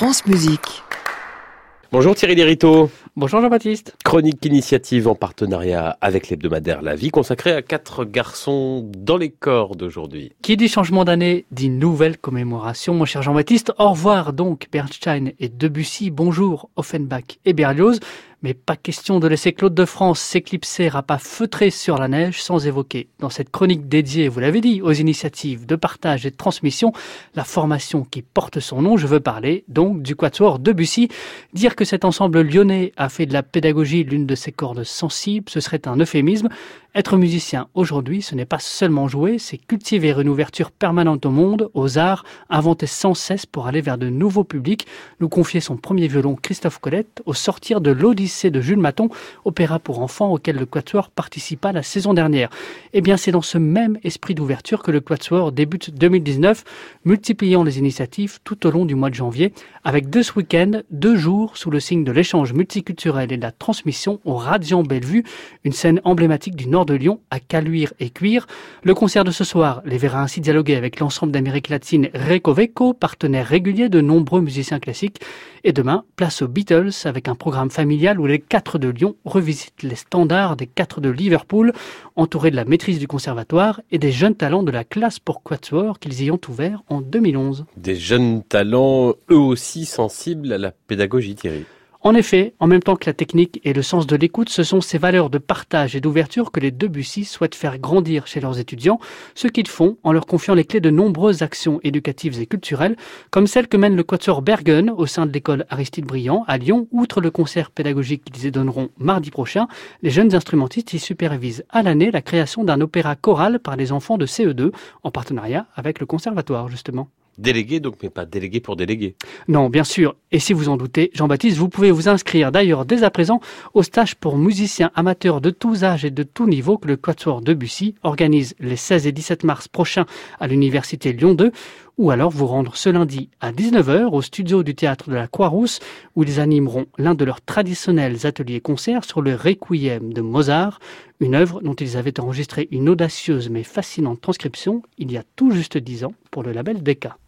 France Musique. Bonjour Thierry Lériteau. Bonjour Jean-Baptiste. Chronique initiative en partenariat avec l'hebdomadaire La Vie consacrée à quatre garçons dans les corps d'aujourd'hui. Qui dit changement d'année dit nouvelle commémoration, mon cher Jean-Baptiste. Au revoir donc Bernstein et Debussy. Bonjour Offenbach et Berlioz. Mais pas question de laisser Claude de France s'éclipser à pas feutré sur la neige sans évoquer, dans cette chronique dédiée, vous l'avez dit, aux initiatives de partage et de transmission, la formation qui porte son nom. Je veux parler donc du Quatuor Debussy. Dire que cet ensemble lyonnais a fait de la pédagogie l'une de ses cordes sensibles, ce serait un euphémisme. Être musicien aujourd'hui, ce n'est pas seulement jouer, c'est cultiver une ouverture permanente au monde, aux arts, inventer sans cesse pour aller vers de nouveaux publics, nous confier son premier violon Christophe Colette au sortir de l'Odyssée de Jules Maton, opéra pour enfants auquel le Quatuor participa la saison dernière. Eh bien, c'est dans ce même esprit d'ouverture que le Quatuor débute 2019, multipliant les initiatives tout au long du mois de janvier, avec deux week-ends, deux jours sous le signe de l'échange multiculturel et de la transmission au Radiant Bellevue, une scène emblématique du Nord de Lyon à Caluire et Cuire. Le concert de ce soir les verra ainsi dialoguer avec l'ensemble d'Amérique latine Recoveco, partenaire régulier de nombreux musiciens classiques. Et demain, place aux Beatles avec un programme familial où les quatre de Lyon revisitent les standards des quatre de Liverpool, entourés de la maîtrise du conservatoire et des jeunes talents de la classe pour Quatuor qu'ils y ont ouvert en 2011. Des jeunes talents, eux aussi sensibles à la pédagogie, Thierry. En effet, en même temps que la technique et le sens de l'écoute, ce sont ces valeurs de partage et d'ouverture que les Debussy souhaitent faire grandir chez leurs étudiants, ce qu'ils font en leur confiant les clés de nombreuses actions éducatives et culturelles, comme celle que mène le Quatuor Bergen au sein de l'école Aristide Briand à Lyon. Outre le concert pédagogique qu'ils y donneront mardi prochain, les jeunes instrumentistes y supervisent à l'année la création d'un opéra choral par les enfants de CE2, en partenariat avec le conservatoire justement. Délégué donc, mais pas délégué pour déléguer. Non, bien sûr. Et si vous en doutez, Jean-Baptiste, vous pouvez vous inscrire d'ailleurs dès à présent au stage pour musiciens amateurs de tous âges et de tous niveaux que le Quatuor Debussy organise les 16 et 17 mars prochains à l'Université Lyon 2 ou alors vous rendre ce lundi à 19h au studio du théâtre de la Croix-Rousse où ils animeront l'un de leurs traditionnels ateliers concerts sur le Requiem de Mozart, une œuvre dont ils avaient enregistré une audacieuse mais fascinante transcription il y a tout juste dix ans pour le label Decca.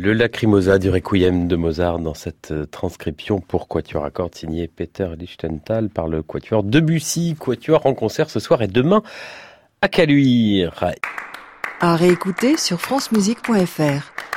Le Lacrimosa du Requiem de Mozart dans cette euh, transcription pour Quatuor à cordes signé Peter Lichtenthal par le Quatuor Debussy. Quatuor en concert ce soir et demain à Caluire. À réécouter sur francemusique.fr.